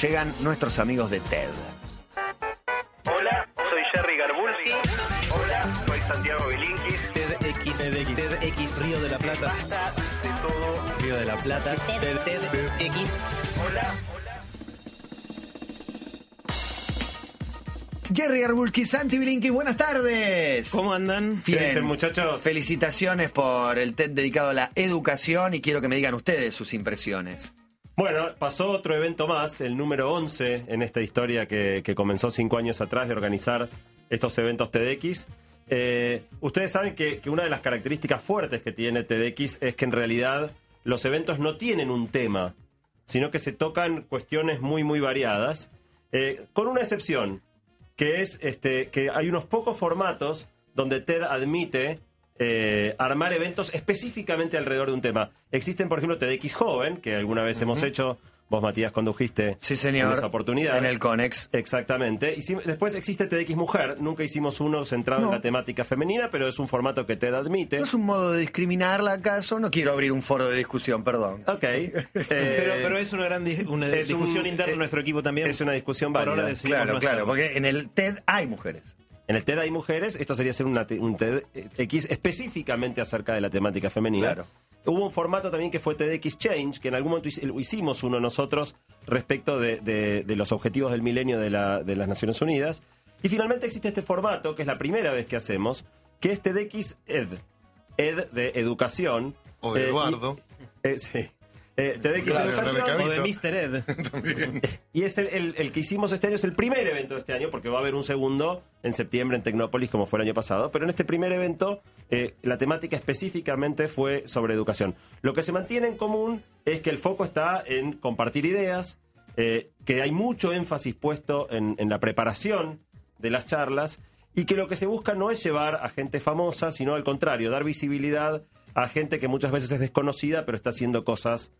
llegan nuestros amigos de TED. Hola, soy Jerry Garbulski. Hola, soy Santiago Bilinkis. TEDx, TEDx, Río de la Plata, de todo. Río de la Plata, TEDx. Hola. Jerry Arbulki, Santi Bilinki, buenas tardes. ¿Cómo andan? Bien. ¿Qué dicen, muchachos? Felicitaciones por el TED dedicado a la educación y quiero que me digan ustedes sus impresiones. Bueno, pasó otro evento más, el número 11 en esta historia que, comenzó cinco años atrás de organizar estos eventos TEDx. Eh, ustedes saben que, una de las características fuertes que tiene TEDx es que en realidad los eventos no tienen un tema, sino que se tocan cuestiones muy, muy variadas, eh, con una excepción, que es este, que hay unos pocos formatos donde TED admite eh, armar eventos específicamente alrededor de un tema. Existen, por ejemplo, TEDx Joven, que alguna vez hemos hecho, vos Matías condujiste Sí, señor. en esa oportunidad. En el Conex. Exactamente. Después existe TEDx Mujer, nunca hicimos uno centrado No. en la temática femenina, pero es un formato que TED admite. ¿No es un modo de discriminarla acaso? No quiero abrir un foro de discusión, perdón. Ok. Eh, Pero, pero es una gran di- una es un- discusión interna eh, en nuestro equipo también. es una discusión válida. Claro, claro, porque en el TED hay mujeres. En el TED hay mujeres, esto sería ser una un TEDx específicamente acerca de la temática femenina. Claro. Hubo un formato también que fue TEDx Change, que en algún momento hic- hicimos uno nosotros respecto de, de- de los objetivos del milenio de, la- de las Naciones Unidas. Y finalmente existe este formato, que es la primera vez que hacemos, que es TEDx Ed. Ed de educación. O de Eh, y- Eduardo. eh, sí. Eh, TEDx Claro, Educación. Rebeca. O de Mr. Ed. Y es el, el- el que hicimos este año, es el primer evento de este año, porque va a haber un segundo en septiembre en Tecnópolis, como fue el año pasado. Pero en este primer evento, eh, la temática específicamente fue sobre educación. Lo que se mantiene en común es que el foco está en compartir ideas, eh, que hay mucho énfasis puesto en, en la preparación de las charlas, y que lo que se busca no es llevar a gente famosa, sino al contrario, dar visibilidad a gente que muchas veces es desconocida, pero está haciendo cosas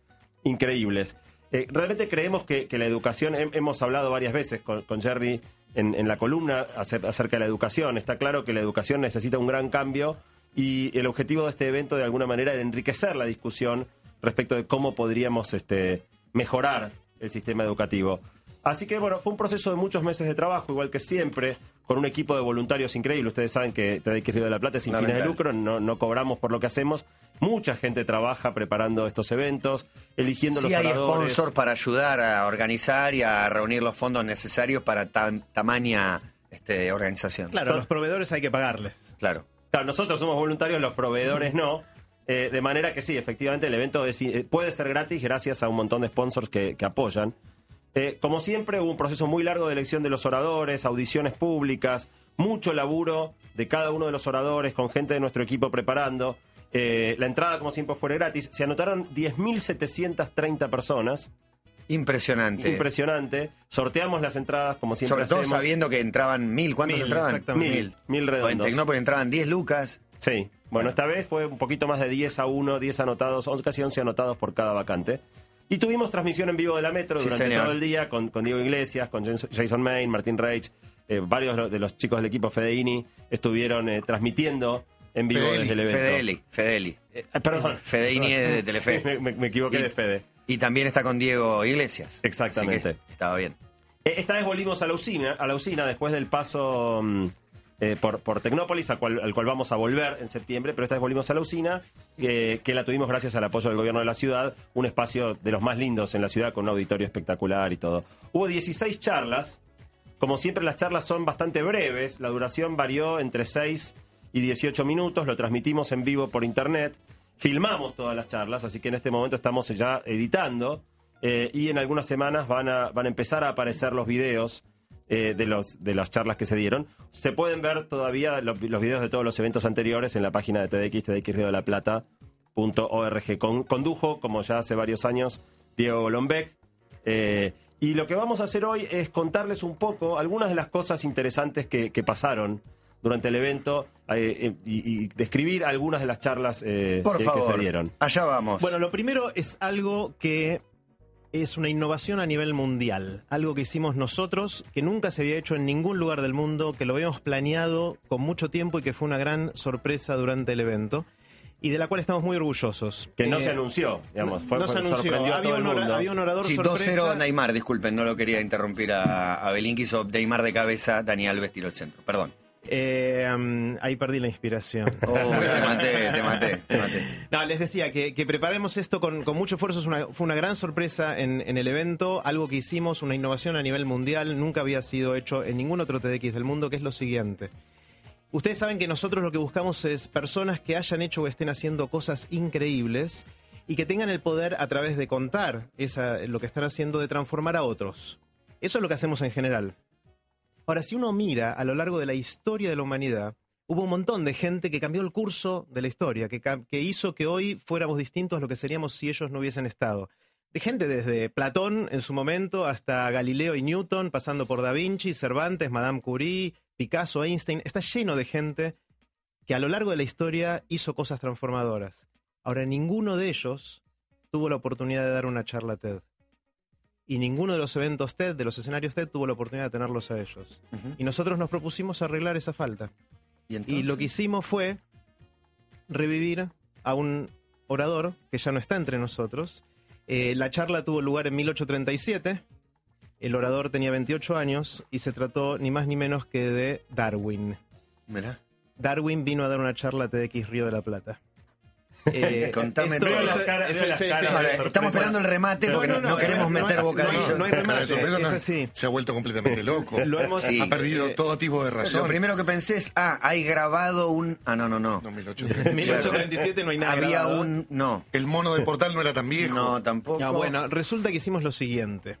increíbles. Eh, realmente creemos que, que la educación, hem- hemos hablado varias veces con, con Jerry en, en la columna acer- acerca de la educación, está claro que la educación necesita un gran cambio y el objetivo de este evento de alguna manera era enriquecer la discusión respecto de cómo podríamos este, mejorar el sistema educativo. Así que bueno, fue un proceso de muchos meses de trabajo, igual que siempre, con un equipo de voluntarios increíble. Ustedes saben que TEDx Río de la Plata es sin fines de lucro, no, no cobramos por lo que hacemos. Mucha gente trabaja preparando estos eventos, eligiendo Sí los hay oradores. sponsors para ayudar a organizar y a reunir los fondos necesarios para tan tamaña este, organización. Claro, los proveedores hay que pagarles. Claro. Claro, nosotros somos voluntarios, los proveedores no. Eh, de manera que sí, efectivamente el evento es eh, puede ser gratis gracias a un montón de sponsors que, que apoyan. Eh, como siempre, hubo un proceso muy largo de elección de los oradores, audiciones públicas, mucho laburo de cada uno de los oradores, con gente de nuestro equipo preparando. Eh, la entrada, como siempre, fue gratis. Se anotaron 10.730 personas. Impresionante. Impresionante. Sorteamos las entradas, como siempre Sobre todo hacemos. sabiendo que entraban mil. ¿Cuántos Mil, entraban? exactamente. Mil, mil O en redondos. Tecnópolis entraban 10 lucas. Sí, bueno, esta vez fue un poquito más de 10 a 1, 10 anotados, on- casi 11 anotados por cada vacante. Y tuvimos transmisión en vivo de la Metro Sí, durante señor. todo el día con, con Diego Iglesias, con Jason- Main, Martín Reich, eh, varios de los- de los chicos del equipo Fedeini estuvieron eh, transmitiendo en vivo Fedeli, desde el evento. Fedeli. Fedeli. Eh, perdón. Fedeini es de Telefe. Sí, me, me- me equivoqué Y- de Fede. Y también está con Diego Iglesias. Exactamente. Estaba bien. Eh, Esta vez volvimos a la usina, a la usina después del paso mm, eh, por, por Tecnópolis, al cual, al cual vamos a volver en septiembre, pero esta vez volvimos a la usina, eh, que la tuvimos gracias al apoyo del gobierno de la ciudad, un espacio de los más lindos en la ciudad con un auditorio espectacular y todo. Hubo 16 charlas, como siempre las charlas son bastante breves, la duración varió entre 6 y 18 minutos, lo transmitimos en vivo por internet, filmamos todas las charlas, así que en este momento estamos ya editando eh, y en algunas semanas van a, van a empezar a aparecer los videos eh, de, los, de las charlas que se dieron. Se pueden ver todavía lo- los videos de todos los eventos anteriores en la página de TDX, TDX de la condujo, como ya hace varios años, Diego Golombek. Eh, y lo que vamos a hacer hoy es contarles un poco algunas de las cosas interesantes que pasaron durante el evento eh, eh, y, y describir algunas de las charlas eh, Por que, que favor. se dieron. Allá vamos. Bueno, lo primero es algo que es una innovación a nivel mundial. Algo que hicimos nosotros, que nunca se había hecho en ningún lugar del mundo, que lo habíamos planeado con mucho tiempo y que fue una gran sorpresa durante el evento. y de la cual estamos muy orgullosos. Que no Eh, se anunció, digamos. Fue, no se anunció. a Había todo un, el mundo. había un orador Sí, sorpresa. 2-0 Neymar, disculpen, no lo quería interrumpir a, a o Neymar de cabeza, Dani Alves tiró el centro. Perdón. Eh, um, ahí perdí la inspiración. Oh, te maté, te maté, te maté. No, les decía que, que preparemos esto con, con mucho esfuerzo. Es una- fue una gran sorpresa en, en el evento, algo que hicimos, una innovación a nivel mundial, nunca había sido hecho en ningún otro TDX del mundo, que es lo siguiente. Ustedes saben que nosotros lo que buscamos es personas que hayan hecho o estén haciendo cosas increíbles y que tengan el poder a través de contar esa, lo que están haciendo de transformar a otros. Eso es lo que hacemos en general. Ahora, si uno mira a lo largo de la historia de la humanidad, hubo un montón de gente que cambió el curso de la historia, que, hizo que hoy fuéramos distintos a lo que seríamos si ellos no hubiesen estado. De gente desde Platón en su momento hasta Galileo y Newton, pasando por Da Vinci, Cervantes, Madame Curie, Picasso, Einstein. Está lleno de gente que a lo largo de la historia hizo cosas transformadoras. Ahora, ninguno de ellos tuvo la oportunidad de dar una charla TED. Y ninguno de los eventos TED, de los escenarios TED, tuvo la oportunidad de tenerlos a ellos. Y nosotros nos propusimos arreglar esa falta. ¿Y, lo que hicimos fue revivir a un orador que ya no está entre nosotros. Eh, la charla tuvo lugar en 1837. El orador tenía 28 años y se trató ni más ni menos que de Darwin. Darwin vino a dar una charla a TDX Río de la Plata. Eh, Contame esto- todo. Las caras, sí, sí. estamos esperando el remate porque no, no, no, no queremos no, meter no, bocadillo. no hay remate, sorpresa, se ha vuelto completamente loco. Lo hemos- Sí. Ha perdido eh, todo tipo de razón. Lo primero que pensé es, ah, hay grabado un... Ah, no, no, no. 1830. 1837 no hay nada. Había grabado. un... No. El mono de portal no era tan viejo. No, tampoco. Bueno, resulta que hicimos lo siguiente.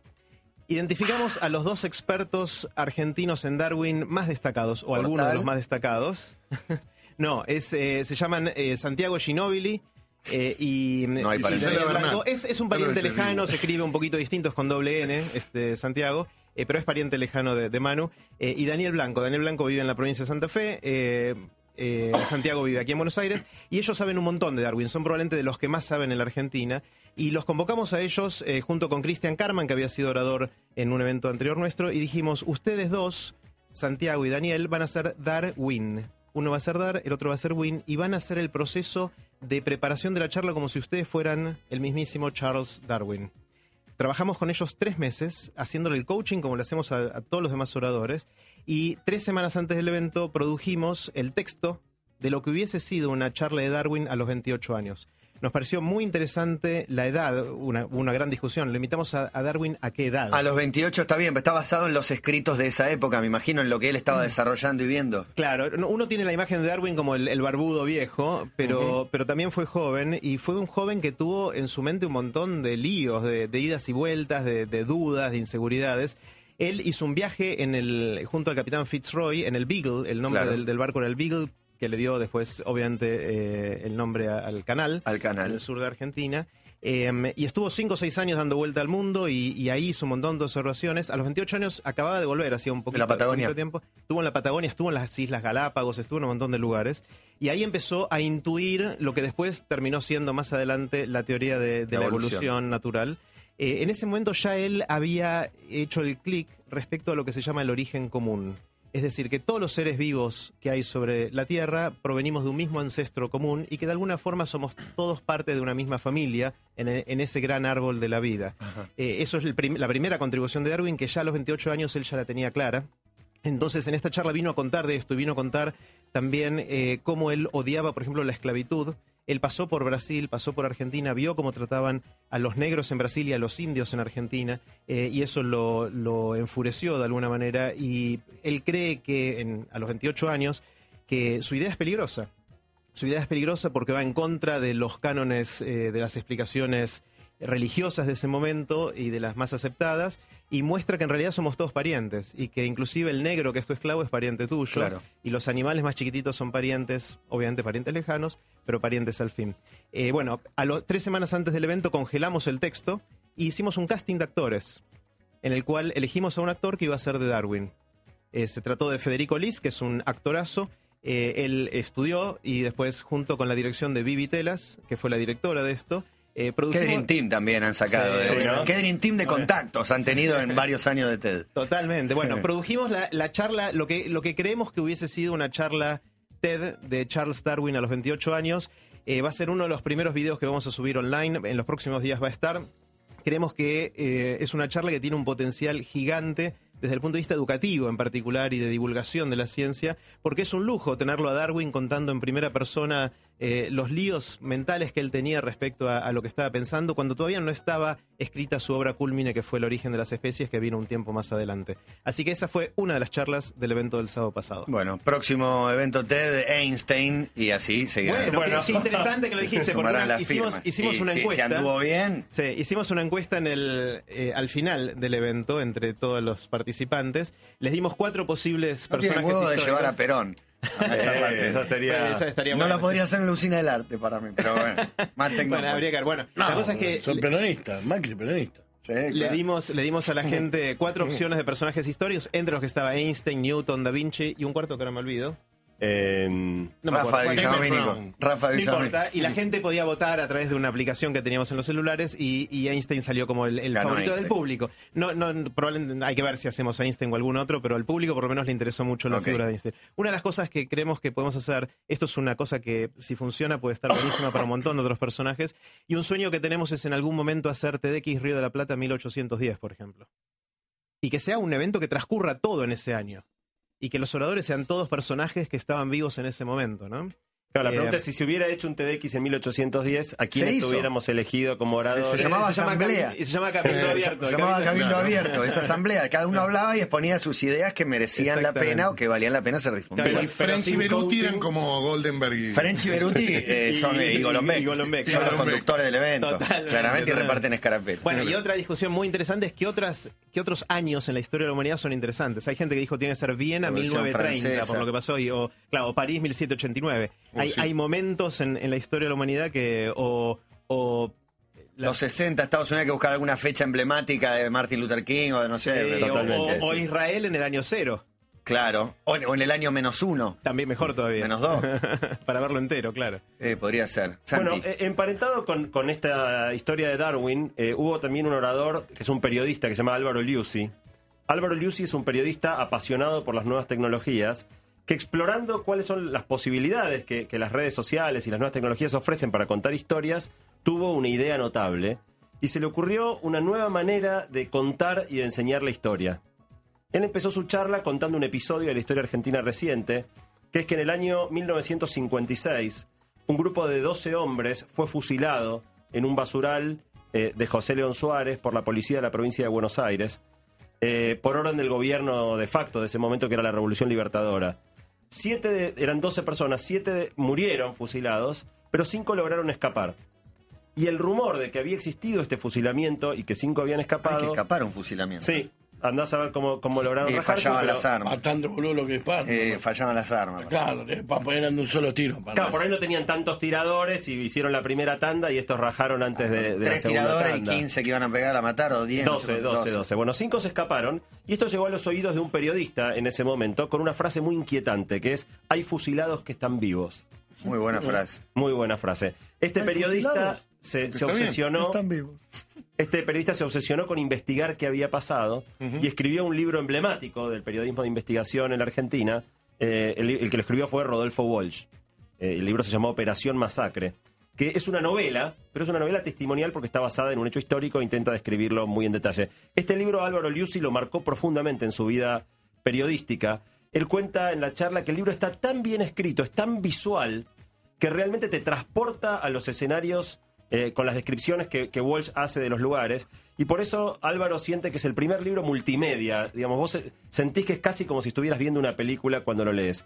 Identificamos a los dos expertos argentinos en Darwin más destacados, o algunos de los más destacados. No, es, eh, se llaman eh, Santiago Ginóbili eh, y, No hay y Bernal. Es, es un pariente lejano, se escribe un poquito distinto, es con doble N, este, Santiago, eh, pero es pariente lejano de, de Manu. Eh, y Daniel Blanco, Daniel Blanco vive en la provincia de Santa Fe. eh, eh, Santiago vive aquí en Buenos Aires y ellos saben un montón de Darwin, son probablemente de los que más saben en la Argentina y los convocamos a ellos eh, junto con Cristian Carman, que había sido orador en un evento anterior nuestro, y dijimos, ustedes dos, Santiago y Daniel, van a ser Darwin. Uno va a ser Dar, el otro va a ser Win, y van a hacer el proceso de preparación de la charla como si ustedes fueran el mismísimo Charles Darwin. Trabajamos con ellos tres meses, haciéndole el coaching como le hacemos a todos los demás oradores. Y tres semanas antes del evento produjimos el texto de lo que hubiese sido una charla de Darwin a los 28 años. Nos pareció muy interesante la edad, una, una gran discusión. Le invitamos a, a Darwin a qué edad. A los 28 está bien, pero está basado en los escritos de esa época, me imagino, en lo que él Mm. estaba desarrollando y viendo. Claro, no- uno tiene la imagen de Darwin como el, el barbudo viejo, pero, pero también fue joven y fue un joven que tuvo en su mente un montón de líos, de, de idas y vueltas, de, de dudas, de inseguridades. Él hizo un viaje en el, junto al capitán Fitzroy en el Beagle, el nombre Claro. del, del barco era el Beagle, que le dio después, obviamente, eh, el nombre a- al canal. Al canal. En el sur de Argentina. Eh, y estuvo cinco o seis años dando vuelta al mundo y, y ahí hizo un montón de observaciones. A los 28 años acababa de volver, hacía un poquito, la Patagonia. tiempo. Estuvo en la Patagonia, estuvo en las Islas Galápagos, estuvo en un montón de lugares. Y ahí empezó a intuir lo que después terminó siendo más adelante la teoría de, de La la evolución. evolución natural. Eh, en ese momento ya él había hecho el clic respecto a lo que se llama el origen común. Es decir, que todos los seres vivos que hay sobre la Tierra provenimos de un mismo ancestro común y que de alguna forma somos todos parte de una misma familia en, en ese gran árbol de la vida. Eh, eso es prim- la primera contribución de Darwin, que ya a los 28 años él ya la tenía clara. Entonces, en esta charla vino a contar de esto y vino a contar también eh, cómo él odiaba, por ejemplo, la esclavitud. Él pasó por Brasil, pasó por Argentina, vio cómo trataban a los negros en Brasil y a los indios en Argentina, eh, y eso lo, enfureció de alguna manera. Y él cree que a los 28 años que su idea es peligrosa. Su idea es peligrosa porque va en contra de los cánones, eh, de las explicaciones religiosas de ese momento y de las más aceptadas, y muestra que en realidad somos todos parientes, y que inclusive el negro que es tu esclavo es pariente tuyo, Claro. y los animales más chiquititos son parientes, obviamente parientes lejanos, pero parientes al fin. Eh, bueno, a lo- tres semanas antes del evento congelamos el texto y hicimos un casting de actores, en el cual elegimos a un actor que iba a ser de Darwin. Eh, se trató de Federico Liz, que es un actorazo. Eh, él estudió y después, junto con la dirección de Vivi Telas, que fue la directora de esto, eh, Qué produjimos... Dream Team también han sacado. Sí, de- sí, ¿no? Qué Dream Team de contactos han tenido en varios años de TED. Totalmente. Bueno, produjimos la, la charla, lo que, lo que creemos que hubiese sido una charla TED de Charles Darwin a los 28 años. Eh, va a ser uno de los primeros videos que vamos a subir online. En los próximos días va a estar. Creemos que eh, es una charla que tiene un potencial gigante desde el punto de vista educativo en particular y de divulgación de la ciencia, porque es un lujo tenerlo a Darwin contando en primera persona eh, los líos mentales que él tenía respecto a, a lo que estaba pensando cuando todavía no estaba escrita su obra culmine que fue El origen de las especies que vino un tiempo más adelante. Así que esa fue una de las charlas del evento del sábado pasado. Bueno, próximo evento TED, Einstein, y así seguirá. Bueno, qué interesante que lo dijiste, porque una- hicimos, hicimos Y una encuesta. Si anduvo bien, Sí, hicimos una encuesta en el, eh, al final del evento entre todos los participantes. Les dimos cuatro posibles no tiene personajes huevo de llevar a Perón. Eh, esa sería... Esa estaría No buena, la podría hacer en la usina del arte para mí, pero bueno, más. Bueno, habría que ver. Bueno, la cosa es que Son peronistas, Macri peronista. Sí, le claro. dimos, le dimos a la gente cuatro opciones de personajes históricos, entre los que estaba Einstein, Newton, Da Vinci y un cuarto que ahora me olvido. Eh, No me Rafa de acuerdo. Villamínico. Rafa No y la gente podía votar a través de una aplicación que teníamos en los celulares y, y Einstein salió como el, el favorito del público. No, no, probablemente hay que ver si hacemos a Einstein o algún otro, pero al público por lo menos le interesó mucho la Ok. figura de Einstein. Una de las cosas que creemos que podemos hacer, esto es una cosa que si funciona puede estar buenísima para un montón de otros personajes, y un sueño que tenemos es en algún momento hacer TDX Río de la Plata 1810, por ejemplo. Y que sea un evento que transcurra todo en ese año. Y que los oradores sean todos personajes que estaban vivos en ese momento, ¿no? Claro, la Eh, pregunta es si se hubiera hecho un TDX en 1810, ¿a quiénes hizo. hubiéramos elegido como oradores? Se llamaba llama asamblea. y se llama Cabildo Abierto. Se llamaba Cabildo Claro. Abierto, esa asamblea. Cada uno hablaba y exponía sus ideas que merecían la pena o que valían la pena ser difundidas. Claro, Y French y Beruti eran como Goldenberg y... French y Beruti eh, son Y- y, Golombek. y Golombek, son los conductores del evento. Totalmente, claramente y reparten escarapela. Bueno, y otra discusión muy interesante es que otras que otros años en la historia de la humanidad son interesantes. Hay gente que dijo tiene que ser Viena Revolución 1930 Francesa. por lo que pasó y o claro, o París 1789. Hay, momentos en, en la historia de la humanidad que o, o la- Los 60, Estados Unidos hay que buscar alguna fecha emblemática de Martin Luther King o de no sé. Sí, o- totalmente, o, o sí. Israel en el año cero. Claro. O en, o en el año menos uno. También mejor todavía. Menos dos. Para verlo entero, claro. Eh, podría ser. Santi. Bueno, eh, emparentado con, con esta historia de Darwin, eh, hubo también un orador que es un periodista que se llama Álvaro Liuzzi. Álvaro Liuzzi es un periodista apasionado por las nuevas tecnologías que explorando cuáles son las posibilidades que, las redes sociales y las nuevas tecnologías ofrecen para contar historias, tuvo una idea notable y se le ocurrió una nueva manera de contar y de enseñar la historia. Él empezó su charla contando un episodio de la historia argentina reciente, que es que en el año 1956 un grupo de 12 hombres fue fusilado en un basural eh, de José León Suárez por la policía de la provincia de Buenos Aires, eh, por orden del gobierno de facto de ese momento que era la Revolución Libertadora. Siete de- eran 12 personas, siete de- murieron fusilados, pero cinco lograron escapar. Y el rumor de que había existido este fusilamiento y que cinco habían escapado... que escapar a un fusilamiento. Sí, andás a ver cómo, cómo lograron Y rajarse, fallaban las armas. Matando boludo lo que disparan. Eh, ¿no? fallaban las armas. Claro, eh, para poner en un solo tiro. Para Claro, por ahí no tenían tantos tiradores y hicieron la primera tanda y estos rajaron antes de, de la Tres segunda tiradores tanda. y 15 que iban a pegar a matar o 10. no 12, sé, 12, 12. Bueno, cinco se escaparon y esto llegó a los oídos de un periodista en ese momento con una frase muy inquietante que es hay fusilados que están vivos. Muy buena frase. Muy buena frase. Este ¿Hay periodista fusilados? se, se Está bien, obsesionó. Están vivos. Este periodista se obsesionó con investigar qué había pasado y escribió un libro emblemático del periodismo de investigación en la Argentina. Eh, el, el que lo escribió fue Rodolfo Walsh. Eh, el libro se llamó Operación Masacre, que es una novela, pero es una novela testimonial porque está basada en un hecho histórico e intenta describirlo muy en detalle. Este libro Álvaro Liuzzi lo marcó profundamente en su vida periodística. Él cuenta en la charla que el libro está tan bien escrito, es tan visual, que realmente te transporta a los escenarios eh, con las descripciones que, Walsh hace de los lugares. Y por eso Álvaro siente que es el primer libro multimedia. Digamos, vos eh, sentís que es casi como si estuvieras viendo una película cuando lo lees.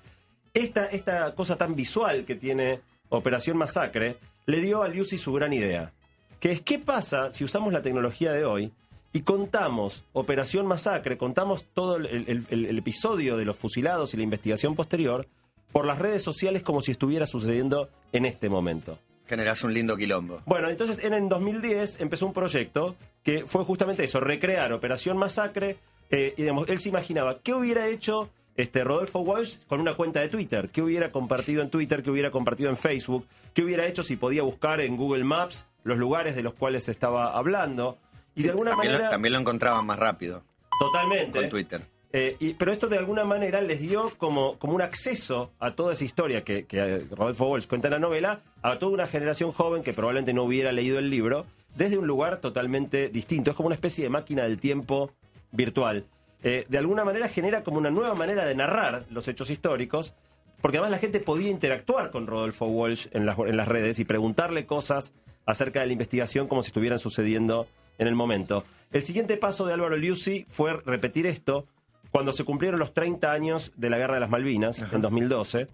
Esta, esta cosa tan visual que tiene Operación Masacre le dio a Lucy su gran idea. Que es, ¿qué pasa si usamos la tecnología de hoy y contamos Operación Masacre, contamos todo el episodio de los fusilados y la investigación posterior por las redes sociales como si estuviera sucediendo en este momento? Generás un lindo quilombo. Bueno, entonces en el 2010 empezó un proyecto que fue justamente eso, recrear Operación Masacre. eh, y digamos, él se imaginaba qué hubiera hecho este Rodolfo Walsh con una cuenta de Twitter, qué hubiera compartido en Twitter, qué hubiera compartido en Facebook, qué hubiera hecho si podía buscar en Google Maps los lugares de los cuales se estaba hablando. Y Sí, de alguna también, manera, lo, también lo encontraban más rápido totalmente. con Twitter. Eh, y- pero esto de alguna manera les dio como, como un acceso a toda esa historia que, eh, Rodolfo Walsh cuenta en la novela, a toda una generación joven que probablemente no hubiera leído el libro, desde un lugar totalmente distinto. Es como una especie de máquina del tiempo virtual. Eh, de alguna manera genera como una nueva manera de narrar los hechos históricos, porque además la gente podía interactuar con Rodolfo Walsh en las, en las redes y preguntarle cosas acerca de la investigación como si estuvieran sucediendo en el momento. El siguiente paso de Álvaro Liuzzi fue repetir esto cuando se cumplieron los 30 años de la Guerra de las Malvinas, en 2012,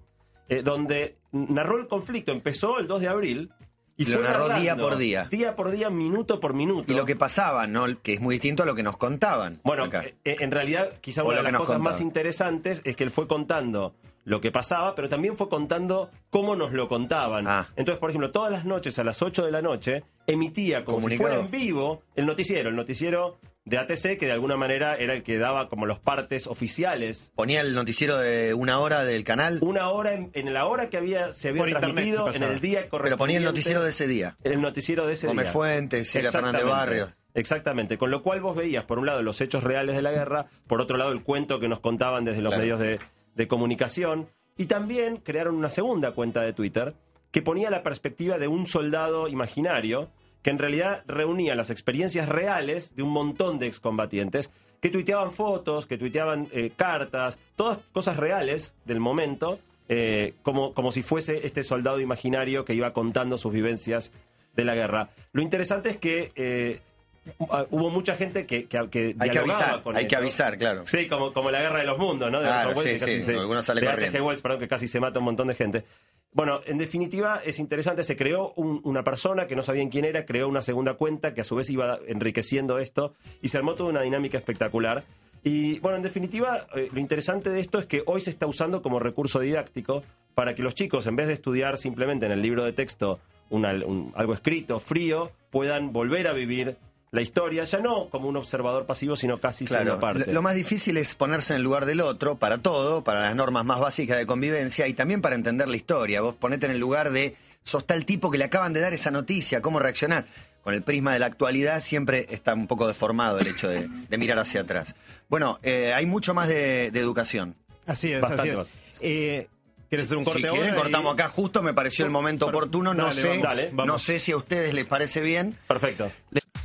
eh, donde narró el conflicto. Empezó el 2 de abril y Lo fue narró narrando día por día. Día por día, minuto por minuto. Y lo que pasaba, ¿no? Que es muy distinto a lo que nos contaban. Bueno, acá. eh, en realidad, quizá O una de las cosas más interesantes es que él fue contando lo que pasaba, pero también fue contando cómo nos lo contaban. Ah. Entonces, por ejemplo, todas las noches a las 8 de la noche emitía como si Comunicado. fuera en vivo el noticiero, el noticiero de ATC, que de alguna manera era el que daba como los partes oficiales. Ponía el noticiero de una hora del canal, Una hora en, en la hora que había se había Por internet transmitido se en el día correspondiente. pero ponía el noticiero de ese día. El noticiero de ese Gómez día. Fuentes, Silvia Fernández Exactamente. Barrios. Exactamente, con lo cual vos veías, por un lado, los hechos reales de la guerra, por otro lado, el cuento que nos contaban desde los Claro. medios de, de comunicación, y también crearon una segunda cuenta de Twitter que ponía la perspectiva de un soldado imaginario que en realidad reunía las experiencias reales de un montón de excombatientes que tuiteaban fotos, que tuiteaban eh, cartas, todas cosas reales del momento, eh, como, como si fuese este soldado imaginario que iba contando sus vivencias de la guerra. Lo interesante es que eh, hubo mucha gente que, que, que Hay que avisar, con hay que avisar, claro. Sí, como, como la guerra de los mundos, ¿no? De Claro, sí, que casi sí, se- algunos salen de. H.G. Wells, perdón, que casi se mata un montón de gente. Bueno, en definitiva es interesante, se creó un- una persona que no sabían quién era, creó una segunda cuenta que a su vez iba enriqueciendo esto y se armó toda una dinámica espectacular. Y bueno, en definitiva, eh, lo interesante de esto es que hoy se está usando como recurso didáctico para que los chicos, en vez de estudiar simplemente en el libro de texto una- un- algo escrito, frío, puedan volver a vivir la historia, ya no como un observador pasivo, sino casi siendo Claro, parte. lo, lo más difícil es ponerse en el lugar del otro para todo, para las normas más básicas de convivencia y también para entender la historia. Vos ponete en el lugar de, sos tal tipo que le acaban de dar esa noticia, ¿cómo reaccionás? Con el prisma de la actualidad siempre está un poco deformado el hecho de, de mirar hacia atrás. Bueno, eh, hay mucho más de, de educación. Así es, Bastante así más. es. Eh, ¿Quieres hacer un corte si ahora? quieren, y- cortamos acá. Justo me pareció el momento oportuno. No dale, sé, vamos, dale, vamos. no sé si a ustedes les parece bien. Perfecto.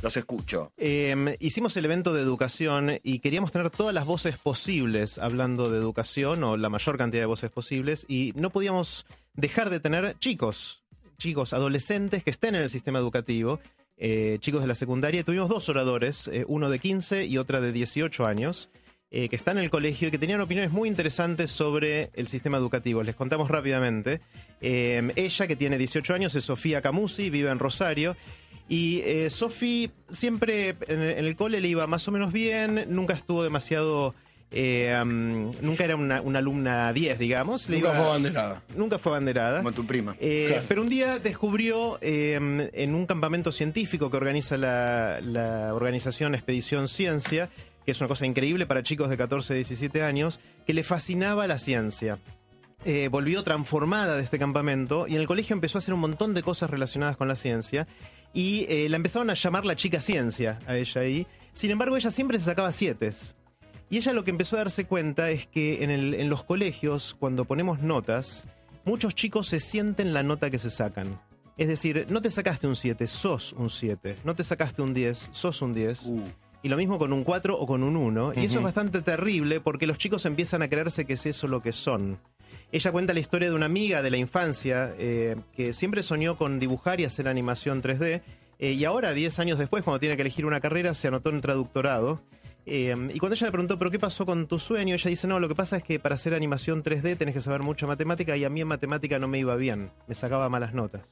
Los escucho. Eh, hicimos el evento de educación y queríamos tener todas las voces posibles hablando de educación o la mayor cantidad de voces posibles y no podíamos dejar de tener chicos, chicos adolescentes que estén en el sistema educativo, eh, chicos de la secundaria. Tuvimos dos oradores, eh, uno de 15 y otra de 18 años. eh, que están en el colegio y que tenían opiniones muy interesantes sobre el sistema educativo. Les contamos rápidamente. Eh, ella, que tiene 18 años, es Sofía Camusi, vive en Rosario. Y eh, Sofi siempre en el, en el cole le iba más o menos bien, nunca estuvo demasiado... eh, um, nunca era una, una alumna 10, digamos. Le Nunca iba- fue abanderada. Nunca fue abanderada. Como tu prima. Eh, Claro. Pero un día descubrió eh, en un campamento científico que organiza la, la organización Expedición Ciencia, que es una cosa increíble para chicos de 14, 17 años, que le fascinaba la ciencia. Eh, volvió transformada de este campamento y en el colegio empezó a hacer un montón de cosas relacionadas con la ciencia y eh, la empezaron a llamar la chica ciencia a ella ahí. Sin embargo, ella siempre se sacaba siete. Y ella lo que empezó a darse cuenta es que en, el- en los colegios, cuando ponemos notas, muchos chicos se sienten la nota que se sacan. Es decir, no te sacaste un 7, sos un 7. No te sacaste un 10, sos un 10. Y lo mismo con un 4 o con un 1. Y eso es bastante terrible porque los chicos empiezan a creerse que es eso lo que son. Ella cuenta la historia de una amiga de la infancia eh, que siempre soñó con dibujar y hacer animación 3D. eh, y ahora, 10 años después, cuando tiene que elegir una carrera, se anotó en traductorado. Eh, y cuando ella le preguntó, ¿pero qué pasó con tu sueño? Ella dice, no, lo que pasa es que para hacer animación 3D tenés que saber mucha matemática y a mí en matemática no me iba bien, me sacaba malas notas.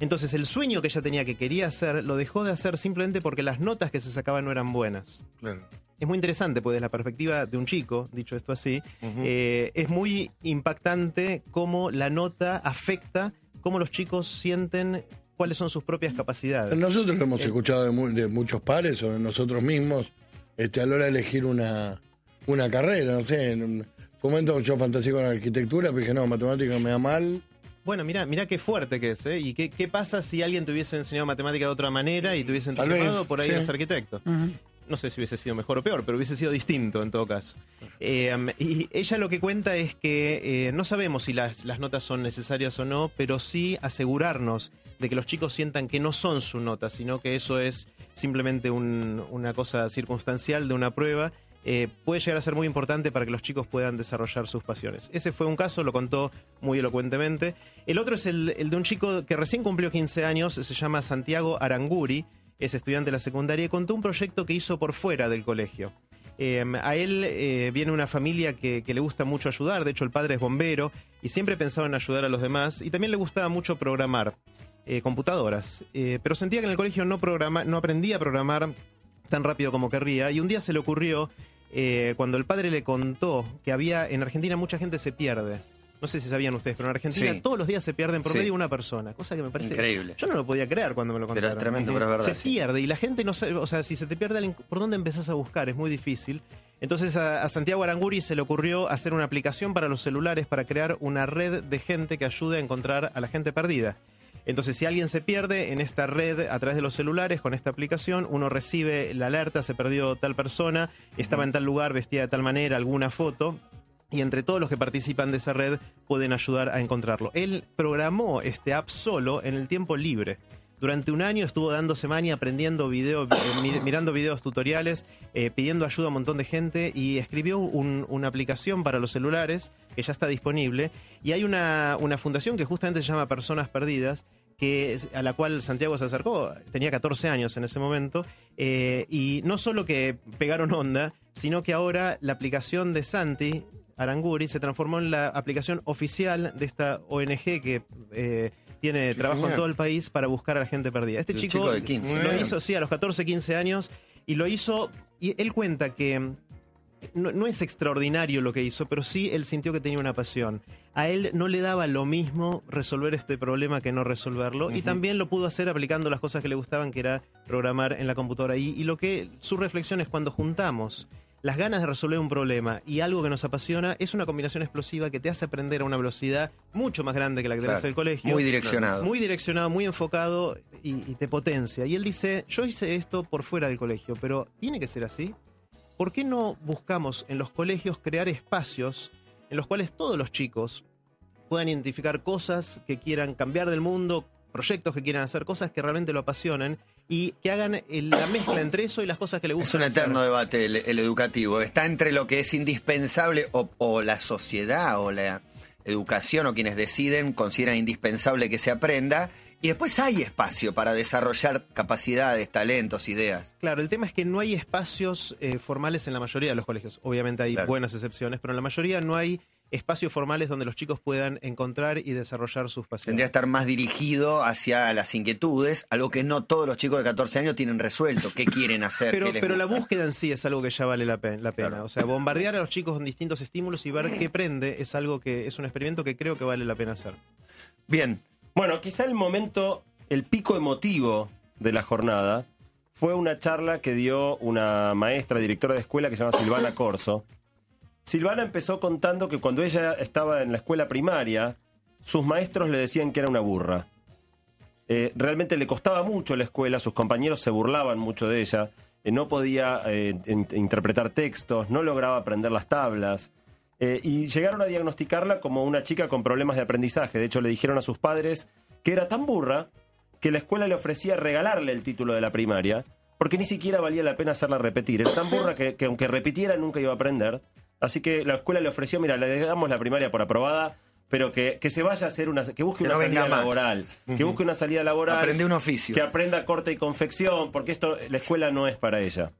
Entonces el sueño que ella tenía que quería hacer lo dejó de hacer simplemente porque las notas que se sacaban no eran buenas. Claro. Es muy interesante, pues desde la perspectiva de un chico, dicho esto así, eh, es muy impactante cómo la nota afecta, cómo los chicos sienten cuáles son sus propias capacidades. Nosotros lo Eh. hemos escuchado de, mu- de muchos pares o de nosotros mismos este, a la hora de elegir una, una carrera, no sé. En un momento yo fantaseé con arquitectura, pero dije, no, matemática me da mal. Bueno, mira, mira qué fuerte que es, ¿eh? ¿Y qué, qué pasa si alguien te hubiese enseñado matemática de otra manera y te hubiese Tal vez, entusiasmado por ahí sí. eres arquitecto? No sé si hubiese sido mejor o peor, pero hubiese sido distinto en todo caso. Eh, y ella lo que cuenta es que eh, no sabemos si las, las notas son necesarias o no, pero sí asegurarnos de que los chicos sientan que no son su nota, sino que eso es simplemente un- una cosa circunstancial de una prueba. eh, puede llegar a ser muy importante para que los chicos puedan desarrollar sus pasiones. Ese fue un caso, lo contó muy elocuentemente. El otro es el de un chico que recién cumplió 15 años, se llama Santiago Aranguri, es estudiante de la secundaria y contó un proyecto que hizo por fuera del colegio. Eh, a él eh, viene una familia que, le gusta mucho ayudar, de hecho el padre es bombero y siempre pensaba en ayudar a los demás y también le gustaba mucho programar eh, computadoras, Eh, pero sentía que en el colegio no, no aprendía a programar tan rápido como querría y un día se le ocurrió cuando el padre le contó que había en Argentina mucha gente se pierde. No sé si sabían ustedes, pero en Argentina Sí. todos los días se pierden por Sí. medio una persona, cosa que me parece Increíble. Yo no lo podía creer cuando me lo Pero contaron. es tremendo, pero es verdad. Se sí. pierde y la gente no sabe, o sea, si se te pierde alguien, ¿por dónde empezás a buscar? Es muy difícil. Entonces a, a Santiago Aranguri se le ocurrió hacer una aplicación para los celulares para crear una red de gente que ayude a encontrar a la gente perdida. Entonces, si alguien se pierde en esta red a través de los celulares con esta aplicación, uno recibe la alerta, se perdió tal persona, estaba en tal lugar, vestida de tal manera, alguna foto, y entre todos los que participan de esa red pueden ayudar a encontrarlo. Él programó este app solo en el tiempo libre. Durante un año estuvo dándose mani aprendiendo video, eh, mi- mirando videos tutoriales, eh, pidiendo ayuda a un montón de gente y escribió un- una aplicación para los celulares que ya está disponible. Y hay una, una fundación que justamente se llama Personas Perdidas, que a la cual Santiago se acercó, tenía 14 años en ese momento, eh, y no solo que pegaron onda, sino que ahora la aplicación de Santi, Aranguri, se transformó en la aplicación oficial de esta ONG que eh, tiene Qué trabajo en todo el país para buscar a la gente perdida. Este chico, chico de 15. lo hizo, sí, a los 14, 15 años, y lo hizo, y él cuenta que no, no es extraordinario lo que hizo, pero sí él sintió que tenía una pasión. A él no le daba lo mismo resolver este problema que no resolverlo, y también lo pudo hacer aplicando las cosas que le gustaban, que era programar en la computadora. Y, y lo que su reflexión es cuando juntamos las ganas de resolver un problema y algo que nos apasiona, es una combinación explosiva que te hace aprender a una velocidad mucho más grande que la que tenés Claro. en el colegio. Muy direccionado. Muy direccionado, muy enfocado y, y te potencia. Y él dice, yo hice esto por fuera del colegio, pero ¿tiene que ser así? ¿Por qué no buscamos en los colegios crear espacios en los cuales todos los chicos puedan identificar cosas que quieran cambiar del mundo, proyectos que quieran hacer, cosas que realmente lo apasionen y que hagan el- la mezcla entre eso y las cosas que le Es gustan? un hacer? eterno debate el, el educativo. Está entre lo que es indispensable o, o la sociedad o la educación o quienes deciden consideran indispensable que se aprenda. Y después hay espacio para desarrollar capacidades, talentos, ideas. Claro, el tema es que no hay espacios eh, formales en la mayoría de los colegios. Obviamente hay Claro. buenas excepciones, pero en la mayoría no hay espacios formales donde los chicos puedan encontrar y desarrollar sus Tendría que pasiones. estar más dirigido hacia las inquietudes, algo que no todos los chicos de 14 años tienen resuelto. ¿Qué quieren hacer? Pero, ¿Qué les pero la búsqueda en sí es algo que ya vale la, pe- la pena. Claro. O sea, bombardear a los chicos con distintos estímulos y ver qué prende es algo que es un experimento que creo que vale la pena hacer. Bien, Bueno, quizá el momento, el pico emotivo de la jornada fue una charla que dio una maestra, directora de escuela que se llama Silvana Corso. Silvana empezó contando que cuando ella estaba en la escuela primaria, sus maestros le decían que era una burra. Eh, realmente le costaba mucho la escuela, sus compañeros se burlaban mucho de ella, eh, no podía eh, in- interpretar textos, no lograba aprender las tablas. Y llegaron a diagnosticarla como una chica con problemas de aprendizaje. De hecho, le dijeron a sus padres que era tan burra que la escuela le ofrecía regalarle el título de la primaria, porque ni siquiera valía la pena hacerla repetir. Era tan burra que, que aunque repitiera nunca iba a aprender. Así que la escuela le ofreció, mira, le damos la primaria por aprobada, pero que, que se vaya a hacer una, que busque Que una no salida laboral, que busque una salida laboral, aprende un oficio. que aprenda corte y confección, porque esto, la escuela no es para ella.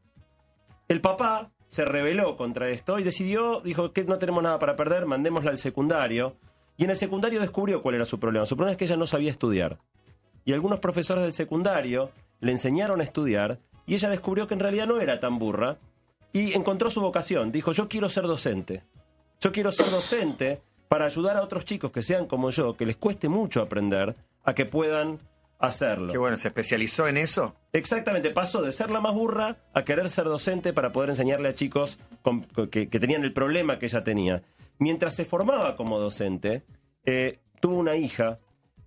El papá se rebeló contra esto y decidió, dijo que no tenemos nada para perder, mandémosla al secundario. Y en el secundario descubrió cuál era su problema. Su problema es que ella no sabía estudiar. Y algunos profesores del secundario le enseñaron a estudiar y ella descubrió que en realidad no era tan burra y encontró su vocación. Dijo, yo quiero ser docente. Yo quiero ser docente para ayudar a otros chicos que sean como yo, que les cueste mucho aprender, a que puedan hacerlo. Qué bueno, se especializó en eso. Exactamente, pasó de ser la más burra a querer ser docente para poder enseñarle a chicos con- con- que, que tenían el problema que ella tenía. Mientras se formaba como docente, eh, tuvo una hija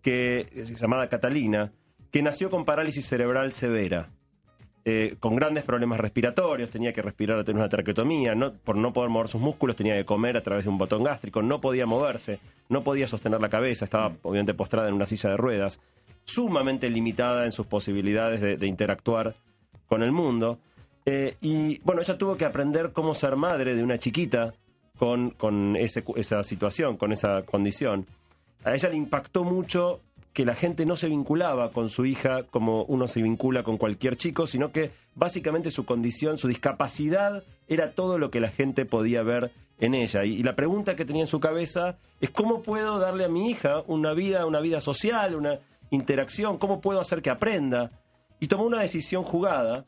que, eh, llamada Catalina, que nació con parálisis cerebral severa. Eh, con grandes problemas respiratorios, tenía que respirar a tener una traqueotomía, no, por no poder mover sus músculos tenía que comer a través de un botón gástrico, no podía moverse, no podía sostener la cabeza, estaba obviamente postrada en una silla de ruedas, sumamente limitada en sus posibilidades de, de interactuar con el mundo. Eh, y bueno, ella tuvo que aprender cómo ser madre de una chiquita con, con ese- esa situación, con esa condición. A ella le impactó mucho que la gente no se vinculaba con su hija como uno se vincula con cualquier chico, sino que básicamente su condición, su discapacidad era todo lo que la gente podía ver en ella. Y, la pregunta que tenía en su cabeza es cómo puedo darle a mi hija una vida, una vida social, una interacción, cómo puedo hacer que aprenda. Y tomó una decisión jugada,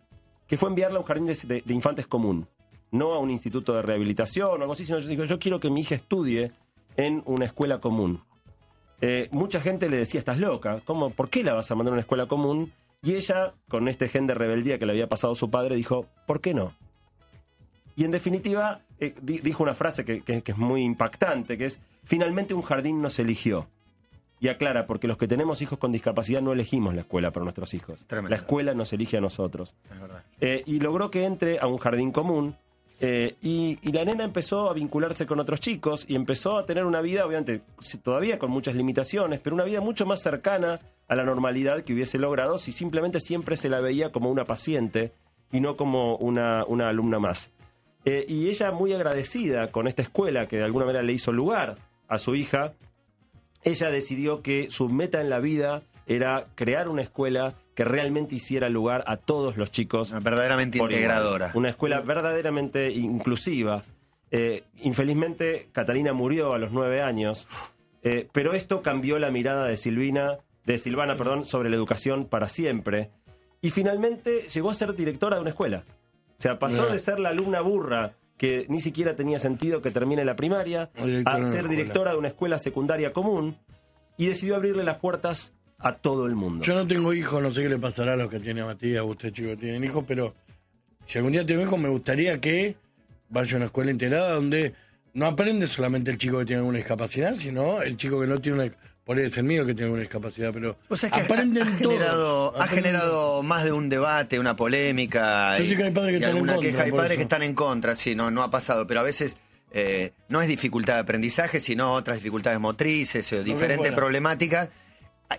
que fue enviarla a un jardín de infantes común, no a un instituto de rehabilitación o algo así, sino yo digo, yo quiero que mi hija estudie en una escuela común. Eh, mucha gente le decía, estás loca, ¿cómo, ¿por qué la vas a mandar a una escuela común? Y ella, con este gen de rebeldía que le había pasado su padre, dijo, ¿por qué no? Y en definitiva, eh, di- dijo una frase que, que- que es muy impactante, que es, finalmente un jardín nos eligió. Y aclara, porque los que tenemos hijos con discapacidad no elegimos la escuela para nuestros hijos. Tremendo. La escuela nos elige a nosotros. Es. Eh, y logró que entre a un jardín común. Eh, y, la nena empezó a vincularse con otros chicos y empezó a tener una vida, obviamente, todavía con muchas limitaciones, pero una vida mucho más cercana a la normalidad que hubiese logrado si simplemente siempre se la veía como una paciente y no como una, una alumna más. Eh, y ella muy agradecida con esta escuela que de alguna manera le hizo lugar a su hija, ella decidió que su meta en la vida era crear una escuela que realmente hiciera lugar a todos los chicos. Verdaderamente por igual. integradora. Una escuela verdaderamente inclusiva. Eh, infelizmente, Catalina murió a los nueve años, eh, pero esto cambió la mirada de Silvina, de Silvana, perdón, sobre la educación para siempre. Y finalmente llegó a ser directora de una escuela. O sea, pasó de ser la alumna burra que ni siquiera tenía sentido que termine la primaria, A una ser directora de una escuela secundaria común y decidió abrirle las puertas a todo el mundo. Yo no tengo hijos, no sé qué le pasará a los que tiene Matías, o usted chico tienen hijos, pero si algún día tengo hijos me gustaría que vaya a una escuela integrada donde no aprende solamente el chico que tiene alguna discapacidad, sino el chico que no tiene una... Por ahí es el mío que tiene alguna discapacidad, pero O sea, es que aprenden ha, ha todos, generado, ha generado más de un debate, una polémica. Yo y- sé que hay padres que están en alguna contra, queja. Hay padres eso. que están en contra, sí, no, no ha pasado. Pero a veces eh, no es dificultad de aprendizaje, sino otras dificultades motrices, o diferentes problemáticas.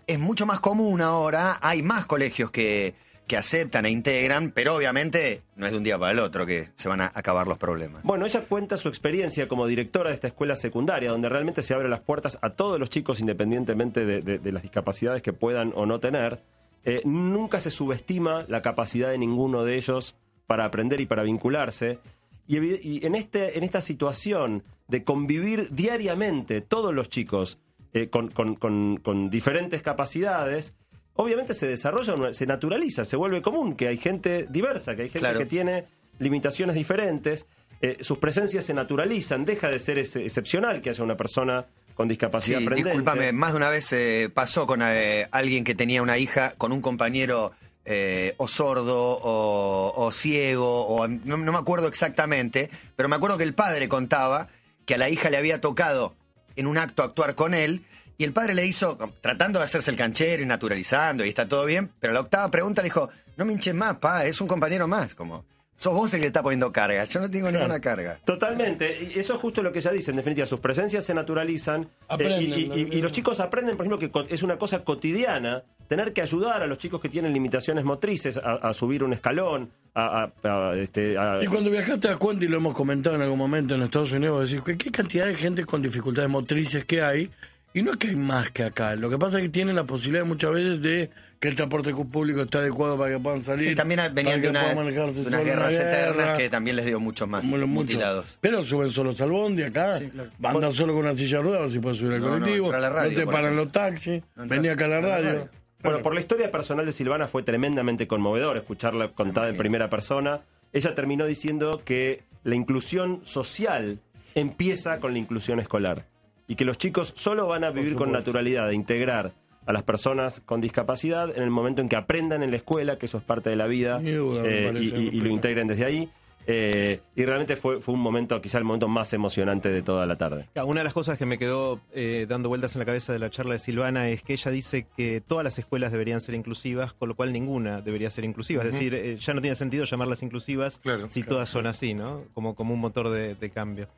Es mucho más común ahora, hay más colegios que, que aceptan e integran, pero obviamente no es de un día para el otro que se van a acabar los problemas. Bueno, ella cuenta su experiencia como directora de esta escuela secundaria, donde realmente se abren las puertas a todos los chicos independientemente de, las discapacidades que puedan o no tener. Eh, nunca se subestima la capacidad de ninguno de ellos para aprender y para vincularse. Y, y en, este, en esta situación de convivir diariamente todos los chicos eh, con, con- con- con diferentes capacidades, obviamente se desarrolla, se naturaliza, se vuelve común que hay gente diversa, que hay gente Claro. que tiene limitaciones diferentes, eh, sus presencias se naturalizan, deja de ser ex- excepcional que haya una persona con discapacidad Sí, discúlpame, más de una vez eh, pasó con eh, alguien que tenía una hija con un compañero eh, o sordo o, o ciego, o no, no me acuerdo exactamente, pero me acuerdo que el padre contaba que a la hija le había tocado en un acto actuar con él y el padre le hizo, tratando de hacerse el canchero y naturalizando y está todo bien, pero la octava pregunta le dijo, no me hinches más, pa, es un compañero más, como, sos vos el que está poniendo carga, yo no tengo ninguna carga. Totalmente, y eso es justo lo que ella dice, en definitiva, sus presencias se naturalizan eh, Aprenden, y, y- y- y los chicos aprenden, por ejemplo, que co- es una cosa cotidiana tener que ayudar a los chicos que tienen limitaciones motrices a, a subir un escalón, a... a- a, este, a- Y cuando viajaste te das cuenta, y lo hemos comentado en algún momento en Estados Unidos, decís, ¿qué, qué cantidad de gente con dificultades motrices que hay? Y no es que hay más que acá. Lo que pasa es que tienen la posibilidad muchas veces de que el transporte público está adecuado para que puedan salir. Sí, también venían de, una- de unas guerras guerra. eternas que también les dio muchos más mucho. mutilados. Pero suben solos al bondi acá. Sí, claro. Andan solo con una silla de ruedas, a ver si puedes subir al No, no, colectivo. a la radio, no te paran ejemplo. los taxis. No entras- Vení acá a la a la radio. Bueno, por la historia personal de Silvana fue tremendamente conmovedor escucharla contada en primera persona. Ella terminó diciendo que la inclusión social empieza con la inclusión escolar y que los chicos solo van a vivir con naturalidad de integrar a las personas con discapacidad en el momento en que aprendan en la escuela, que eso es parte de la vida, duda, eh, y, y- y lo integren desde ahí. Eh, y realmente fue, fue un momento, quizá el momento más emocionante de toda la tarde. Una de las cosas que me quedó eh, dando vueltas en la cabeza de la charla de Silvana es que ella dice que todas las escuelas deberían ser inclusivas, con lo cual ninguna debería ser inclusiva. Es decir, eh, ya no tiene sentido llamarlas inclusivas Claro, si claro, todas son así, ¿no? Como, como un motor de, de cambio.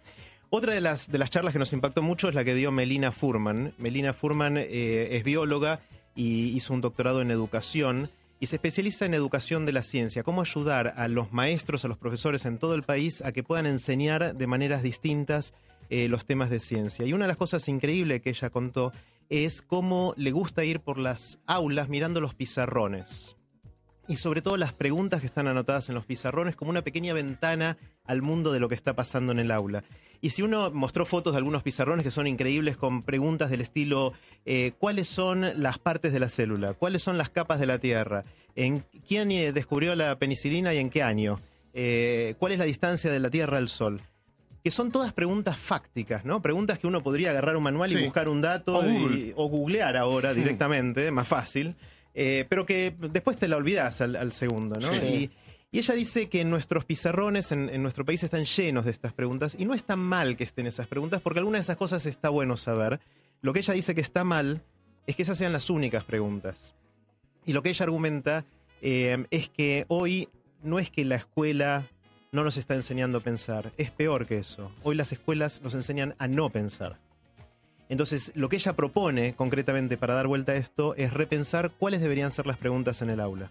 Otra de las, de las charlas que nos impactó mucho es la que dio Melina Furman. Melina Furman eh, es bióloga y hizo un doctorado en educación y se especializa en educación de la ciencia, cómo ayudar a los maestros, a los profesores en todo el país a que puedan enseñar de maneras distintas eh, los temas de ciencia. Y una de las cosas increíbles que ella contó es cómo le gusta ir por las aulas mirando los pizarrones. Y sobre todo las preguntas que están anotadas en los pizarrones como una pequeña ventana al mundo de lo que está pasando en el aula. Y si uno mostró fotos de algunos pizarrones que son increíbles con preguntas del estilo, eh, ¿cuáles son las partes de la célula? ¿Cuáles son las capas de la Tierra? ¿En quién eh, descubrió la penicilina y en qué año? Eh, ¿Cuál es la distancia de la Tierra al Sol? Que son todas preguntas fácticas, ¿no? Preguntas que uno podría agarrar un manual y buscar un dato O y- o googlear ahora directamente, más fácil. Eh, pero que después te la olvidas al, al segundo, ¿no? Y, y ella dice que nuestros pizarrones en, en nuestro país están llenos de estas preguntas y no es tan mal que estén esas preguntas porque algunas de esas cosas está bueno saber. Lo que ella dice que está mal es que esas sean las únicas preguntas. Y lo que ella argumenta eh, es que hoy no es que la escuela no nos está enseñando a pensar, es peor que eso. Hoy las escuelas nos enseñan a no pensar. Entonces, lo que ella propone concretamente para dar vuelta a esto es repensar cuáles deberían ser las preguntas en el aula.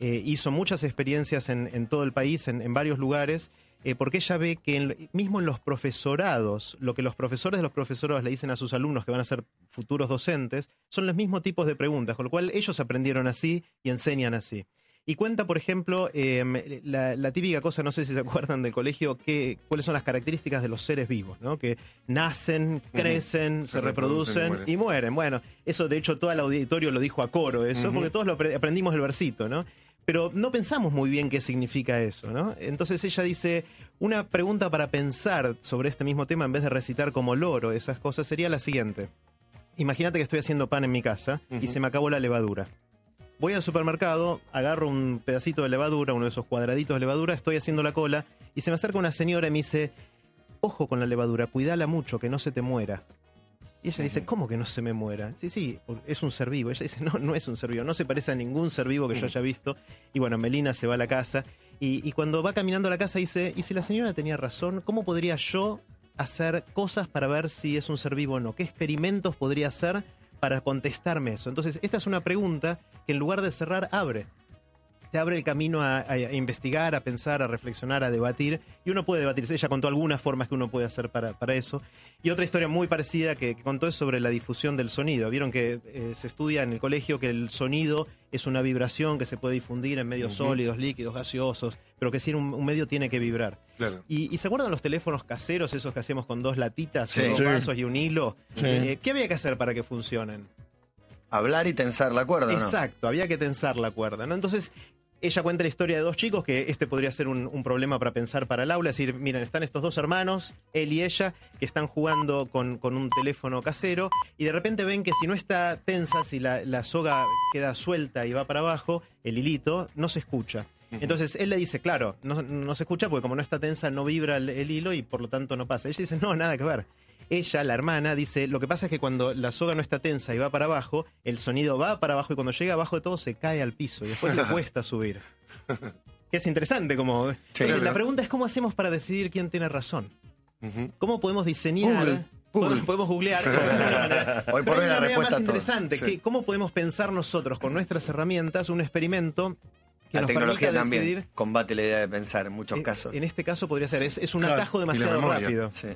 Eh, hizo muchas experiencias en, todo el país, en, en varios lugares, eh, porque ella ve que en- mismo en los profesorados, lo que los profesores de los profesorados le dicen a sus alumnos que van a ser futuros docentes, son los mismos tipos de preguntas, con lo cual ellos aprendieron así y enseñan así. Y cuenta, por ejemplo, eh, la, la típica cosa, no sé si se acuerdan del colegio, que, cuáles son las características de los seres vivos, ¿no? Que nacen, crecen, se, Se reproducen y mueren. y mueren. Bueno, eso de hecho todo el auditorio lo dijo a coro, eso, porque todos lo apre- aprendimos el versito, ¿no? Pero no pensamos muy bien qué significa eso, ¿no? Entonces ella dice, una pregunta para pensar sobre este mismo tema en vez de recitar como loro esas cosas sería la siguiente. Imagínate que estoy haciendo pan en mi casa y se me acabó la levadura. Voy al supermercado, agarro un pedacito de levadura, uno de esos cuadraditos de levadura, estoy haciendo la cola y se me acerca una señora y me dice, ojo con la levadura, cuidala mucho, que no se te muera. Y ella dice, ¿cómo que no se me muera? Sí, sí, es un ser vivo. Ella dice, no, no es un ser vivo, no se parece a ningún ser vivo que yo haya visto. Y bueno, Melina se va a la casa y, y cuando va caminando a la casa dice, ¿y si la señora tenía razón? ¿Cómo podría yo hacer cosas para ver si es un ser vivo o no? ¿Qué experimentos podría hacer para contestarme eso? Entonces, esta es una pregunta que en lugar de cerrar, abre te abre el camino a, investigar, a pensar, a reflexionar, a debatir. Y uno puede debatirse. Ella contó algunas formas que uno puede hacer para, para eso. Y otra historia muy parecida que, que contó es sobre la difusión del sonido. Vieron que eh, se estudia en el colegio que el sonido es una vibración que se puede difundir en medios sólidos, líquidos, gaseosos, pero que si un, un medio tiene que vibrar. Claro. ¿Y, y se acuerdan los teléfonos caseros, esos que hacíamos con dos latitas, Sí. dos Sí. vasos y un hilo? Sí. Eh, ¿Qué había que hacer para que funcionen? Hablar y tensar la cuerda, ¿o ¿no? Exacto, había que tensar la cuerda, ¿no? Entonces, ella cuenta la historia de dos chicos, que este podría ser un, un problema para pensar para el aula, es decir, miren, están estos dos hermanos, él y ella, que están jugando con, con un teléfono casero, y de repente ven que si no está tensa, si la, la soga queda suelta y va para abajo, el hilito, no se escucha. Entonces él le dice, claro, no, no se escucha porque como no está tensa no vibra el, el hilo y por lo tanto no pasa. Ella dice, no, nada que ver. Ella, la hermana, dice, lo que pasa es que cuando la soga no está tensa y va para abajo, el sonido va para abajo y cuando llega abajo de todo se cae al piso y después le cuesta subir. Que es interesante como... Entonces, claro. la pregunta es cómo hacemos para decidir quién tiene razón. ¿Cómo podemos diseñar? Google, ¿Cómo Google. Podemos googlear. es. Hoy por Pero hoy la respuesta más interesante. Sí. que ¿Cómo podemos pensar nosotros con nuestras herramientas un experimento que La nos tecnología permita también decidir? combate la idea de pensar en muchos Eh, casos. En este caso podría ser, es, es un Claro, atajo demasiado rápido. Sí.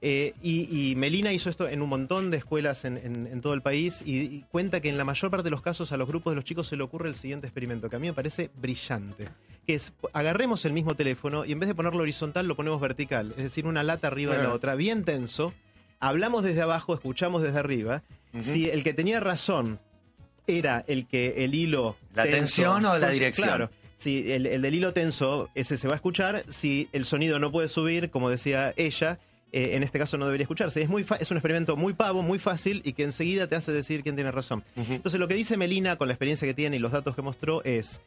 Eh, y, y Melina hizo esto en un montón de escuelas en, en- en todo el país y, y cuenta que en la mayor parte de los casos a los grupos de los chicos se le ocurre el siguiente experimento, que a mí me parece brillante, que es agarremos el mismo teléfono y en vez de ponerlo horizontal lo ponemos vertical, es decir, una lata arriba de la otra, bien tenso, hablamos desde abajo, escuchamos desde arriba, si el que tenía razón era el que el hilo... ¿La tensión o la dirección? Claro, si el, el del hilo tenso, ese se va a escuchar. Si el sonido no puede subir, como decía ella, eh, en este caso no debería escucharse. Es, muy es un experimento muy pavo, muy fácil y que enseguida te hace decir quién tiene razón. Entonces, lo que dice Melina con la experiencia que tiene y los datos que mostró es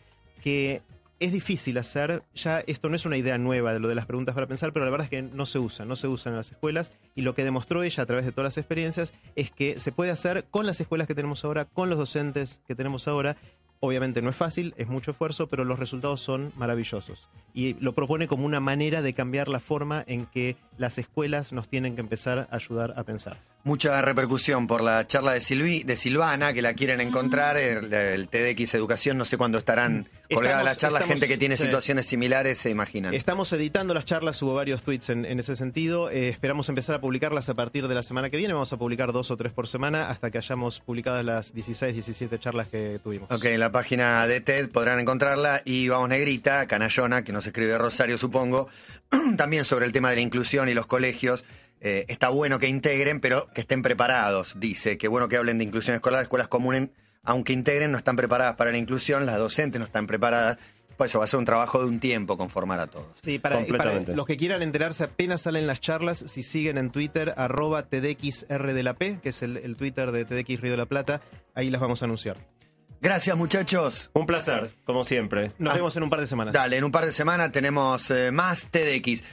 que es difícil hacer, ya esto no es una idea nueva de lo de las preguntas para pensar, pero la verdad es que no se usa, no se usa en las escuelas y lo que demostró ella a través de todas las experiencias es que se puede hacer con las escuelas que tenemos ahora, con los docentes que tenemos ahora. Obviamente no es fácil, es mucho esfuerzo, pero los resultados son maravillosos. Y lo propone como una manera de cambiar la forma en que las escuelas nos tienen que empezar a ayudar a pensar. Mucha repercusión por la charla de, Silvi- de Silvana, que la quieren encontrar, el, el TDX Educación, no sé cuándo estarán colgadas las charlas, gente que tiene sí. situaciones similares, se imaginan. Estamos editando las charlas, hubo varios tweets en, en ese sentido. Eh, esperamos empezar a publicarlas a partir de la semana que viene. Vamos a publicar dos o tres por semana hasta que hayamos publicado las 16, 17 charlas que tuvimos. Ok, en la página de TED podrán encontrarla y vamos negrita, canallona, que nos escribe Rosario, supongo, también sobre el tema de la inclusión y los colegios. Eh, está bueno que integren, pero que estén preparados, dice. Que bueno que hablen de inclusión escolar, escuelas comunes, aunque integren, no están preparadas para la inclusión, las docentes no están preparadas. Por eso va a ser un trabajo de un tiempo conformar a todos. Sí, para, y los que quieran enterarse, apenas salen las charlas, si siguen en Twitter, arroba TDXR de la P, que es el, el Twitter de TDX Río de la Plata, ahí las vamos a anunciar. Gracias, muchachos. Un placer, como siempre. Nos Ah, vemos en un par de semanas. Dale, en un par de semanas tenemos eh, más TDX.